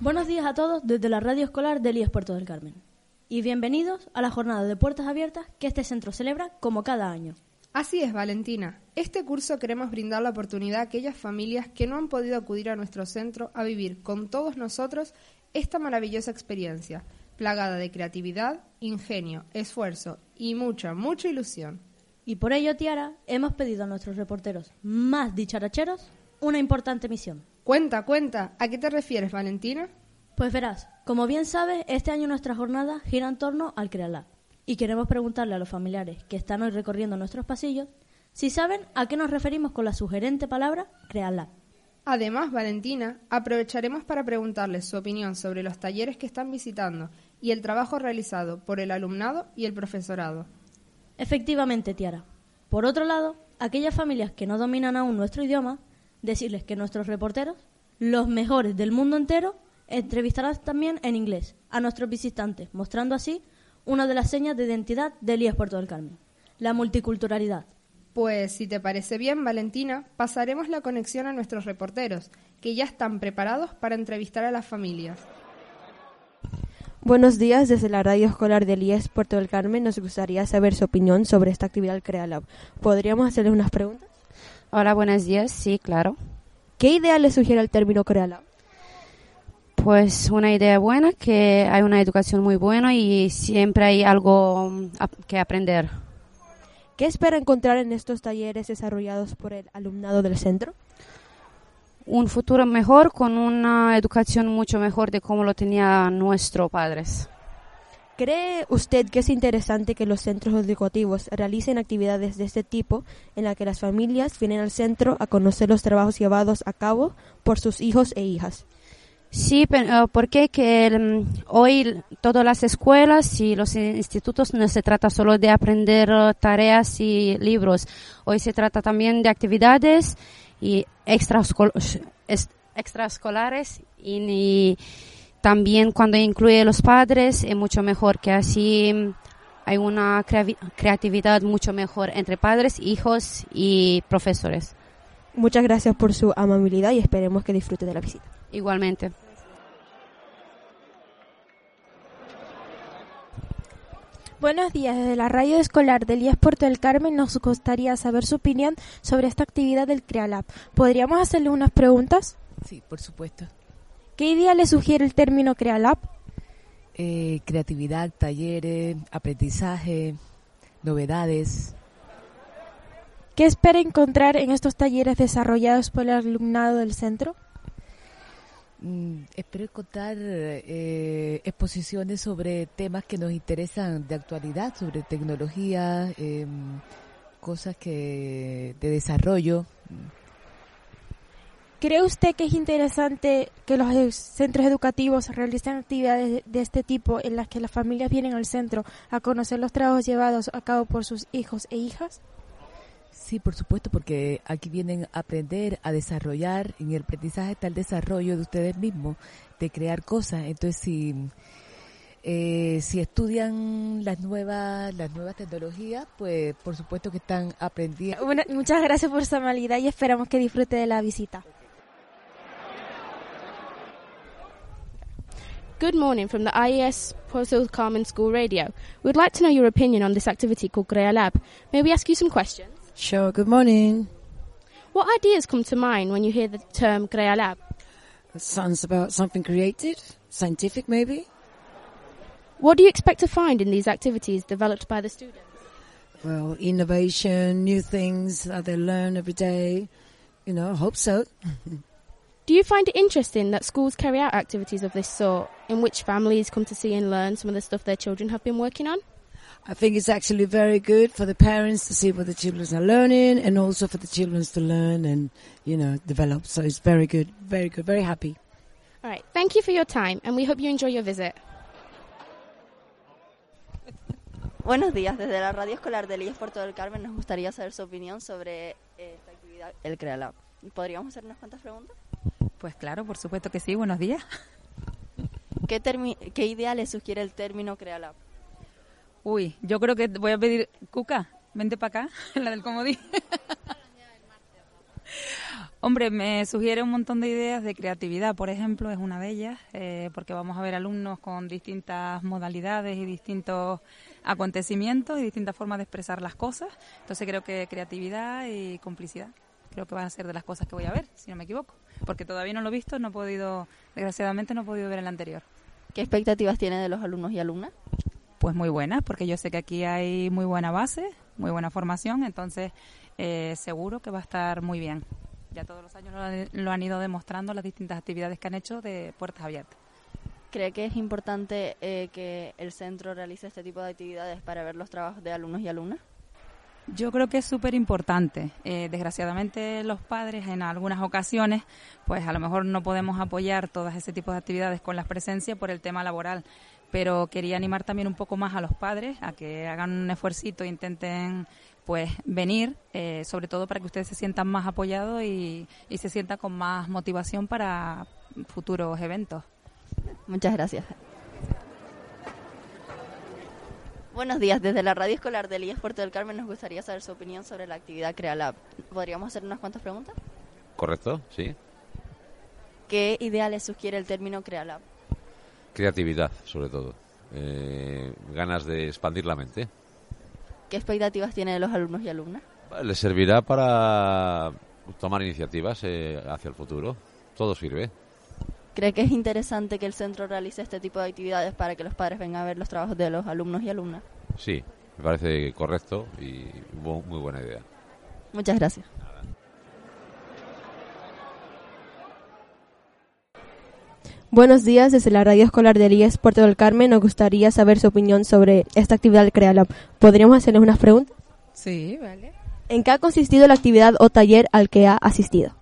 Buenos días a todos desde la radio escolar de Elías Puerto del Carmen. Y bienvenidos a la jornada de puertas abiertas que este centro celebra como cada año. Así es, Valentina. Este curso queremos brindar la oportunidad a aquellas familias que no han podido acudir a nuestro centro a vivir con todos nosotros esta maravillosa experiencia, plagada de creatividad, ingenio, esfuerzo y mucha, mucha ilusión. Y por ello, Tiara, hemos pedido a nuestros reporteros más dicharacheros una importante misión. Cuenta, cuenta, ¿a qué te refieres, Valentina? Pues verás, como bien sabes, este año nuestra jornada gira en torno al CREALAB. Y queremos preguntarle a los familiares que están hoy recorriendo nuestros pasillos si saben a qué nos referimos con la sugerente palabra CREALAB. Además, Valentina, aprovecharemos para preguntarles su opinión sobre los talleres que están visitando y el trabajo realizado por el alumnado y el profesorado. Efectivamente, Tiara. Por otro lado, aquellas familias que no dominan aún nuestro idioma, decirles que nuestros reporteros, los mejores del mundo entero, entrevistarán también en inglés a nuestros visitantes, mostrando así una de las señas de identidad de Elías Puerto del Carmen, la multiculturalidad. Pues si te parece bien, Valentina, pasaremos la conexión a nuestros reporteros, que ya están preparados para entrevistar a las familias. Buenos días, desde la radio escolar de Elías Puerto del Carmen nos gustaría saber su opinión sobre esta actividad CreaLab. ¿Podríamos hacerle unas preguntas? Hola, buenos días. Sí, claro. ¿Qué idea le sugiere el término CreaLab? Pues una idea buena, que hay una educación muy buena y siempre hay algo que aprender. ¿Qué espera encontrar en estos talleres desarrollados por el alumnado del centro? Un futuro mejor con una educación mucho mejor de como lo tenían nuestros padres. ¿Cree usted que es interesante que los centros educativos realicen actividades de este tipo en la que las familias vienen al centro a conocer los trabajos llevados a cabo por sus hijos e hijas? Sí, pero porque que mm, hoy todas las escuelas y los institutos no se trata solo de aprender uh, tareas y libros. Hoy se trata también de actividades y extraescolares y, también cuando incluye a los padres es mucho mejor que así mm, hay una creatividad mucho mejor entre padres, hijos y profesores. Muchas gracias por su amabilidad y esperemos que disfrute de la visita. Igualmente. Buenos días, desde la radio escolar del IES Puerto del Carmen nos gustaría saber su opinión sobre esta actividad del CREALAB. ¿Podríamos hacerle unas preguntas? Sí, por supuesto. ¿Qué idea le sugiere el término CREALAB? Eh, creatividad, talleres, aprendizaje, novedades. ¿Qué espera encontrar en estos talleres desarrollados por el alumnado del centro? Mm, espero contar eh, exposiciones sobre temas que nos interesan de actualidad, sobre tecnología, em, cosas que de desarrollo. ¿Cree usted que es interesante que los centros educativos realicen actividades de este tipo en las que las familias vienen al centro a conocer los trabajos llevados a cabo por sus hijos e hijas? Sí, por supuesto, porque aquí vienen a aprender, a desarrollar, en el aprendizaje está el desarrollo de ustedes mismos, de crear cosas. Entonces, si, eh, si estudian las nuevas, las nuevas tecnologías, pues por supuesto que están aprendiendo. Bueno, muchas gracias por su amabilidad y esperamos que disfrute de la visita. Good morning from the IES Puerto Carmen School Radio. We'd like to know your opinion on this activity called Crea Lab. May we ask you some questions? Sure, good morning. What ideas come to mind when you hear the term Crea Lab? It sounds about something creative, scientific maybe. What do you expect to find in these activities developed by the students? Well, innovation, new things that they learn every day. You know, I hope so. do you find it interesting that schools carry out activities of this sort in which families come to see and learn some of the stuff their children have been working on? I think it's actually very good for the parents to see what the children are learning and also for the children to learn and, you know, develop. So it's very good, very good, very happy. All right. Thank you for your time, and we hope you enjoy your visit. Buenos días, desde la radio escolar de Elías Puerto del Carmen nos gustaría saber su opinión sobre esta actividad, el CREALAB. ¿Podríamos hacer unas cuantas preguntas? Pues claro, por supuesto que sí. Buenos días. ¿Qué, qué idea le sugiere el término CREALAB? Uy, yo creo que voy a pedir, Cuca, vente para acá, la del comodín. Hombre, me sugiere un montón de ideas de creatividad, por ejemplo, es una de ellas, eh, porque vamos a ver alumnos con distintas modalidades y distintos acontecimientos y distintas formas de expresar las cosas. Entonces creo que creatividad y complicidad creo que van a ser de las cosas que voy a ver, si no me equivoco, porque todavía no lo he visto, no he podido, desgraciadamente no he podido ver el anterior. ¿Qué expectativas tiene de los alumnos y alumnas? Pues muy buenas, porque yo sé que aquí hay muy buena base, muy buena formación, entonces eh, seguro que va a estar muy bien. Ya todos los años lo, han- lo han ido demostrando las distintas actividades que han hecho de puertas abiertas. ¿Cree que es importante eh, que el centro realice este tipo de actividades para ver los trabajos de alumnos y alumnas? Yo creo que es súper importante. Eh, desgraciadamente los padres en algunas ocasiones, pues a lo mejor no podemos apoyar todas ese tipo de actividades con las presencias por el tema laboral. Pero quería animar también un poco más a los padres a que hagan un esfuercito e intenten pues venir, eh, sobre todo para que ustedes se sientan más apoyados y, y se sientan con más motivación para futuros eventos. Muchas gracias. Buenos días, desde la radio escolar de Elías Puerto del Carmen nos gustaría saber su opinión sobre la actividad CreaLab. ¿Podríamos hacer unas cuantas preguntas? Correcto, sí. ¿Qué idea le sugiere el término CreaLab? Creatividad, sobre todo. Eh, ganas de expandir la mente. ¿Qué expectativas tiene de los alumnos y alumnas? Les servirá para tomar iniciativas eh, hacia el futuro. Todo sirve. ¿Cree que es interesante que el centro realice este tipo de actividades para que los padres vengan a ver los trabajos de los alumnos y alumnas? Sí, me parece correcto y bu- muy buena idea. Muchas gracias. Buenos días, desde la radio escolar de Elías Puerto del Carmen nos gustaría saber su opinión sobre esta actividad del CreaLab. ¿Podríamos hacerles unas preguntas? Sí, vale. ¿En qué ha consistido la actividad o taller al que ha asistido?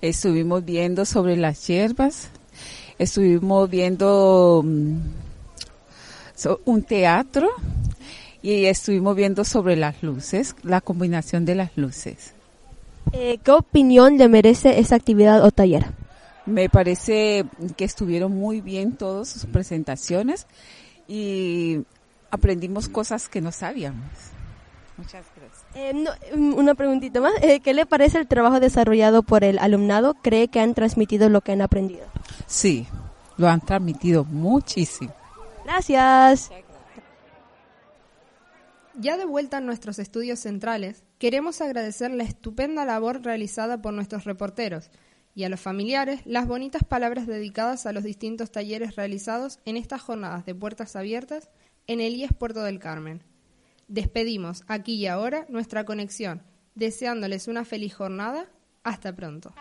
Estuvimos viendo sobre las hierbas, estuvimos viendo mm, so- un teatro y estuvimos viendo sobre las luces, la combinación de las luces. Eh, ¿Qué opinión le merece esa actividad o taller? Me parece que estuvieron muy bien todas sus presentaciones y aprendimos cosas que no sabíamos. Muchas gracias. Eh, no, mm, una preguntita más. Eh, ¿Qué le parece el trabajo desarrollado por el alumnado? ¿Cree que han transmitido lo que han aprendido? Sí, lo han transmitido muchísimo. Gracias. Ya de vuelta en nuestros estudios centrales, queremos agradecer la estupenda labor realizada por nuestros reporteros y a los familiares las bonitas palabras dedicadas a los distintos talleres realizados en estas jornadas de puertas abiertas en Elías Puerto del Carmen. Despedimos aquí y ahora nuestra conexión, deseándoles una feliz jornada. Hasta pronto.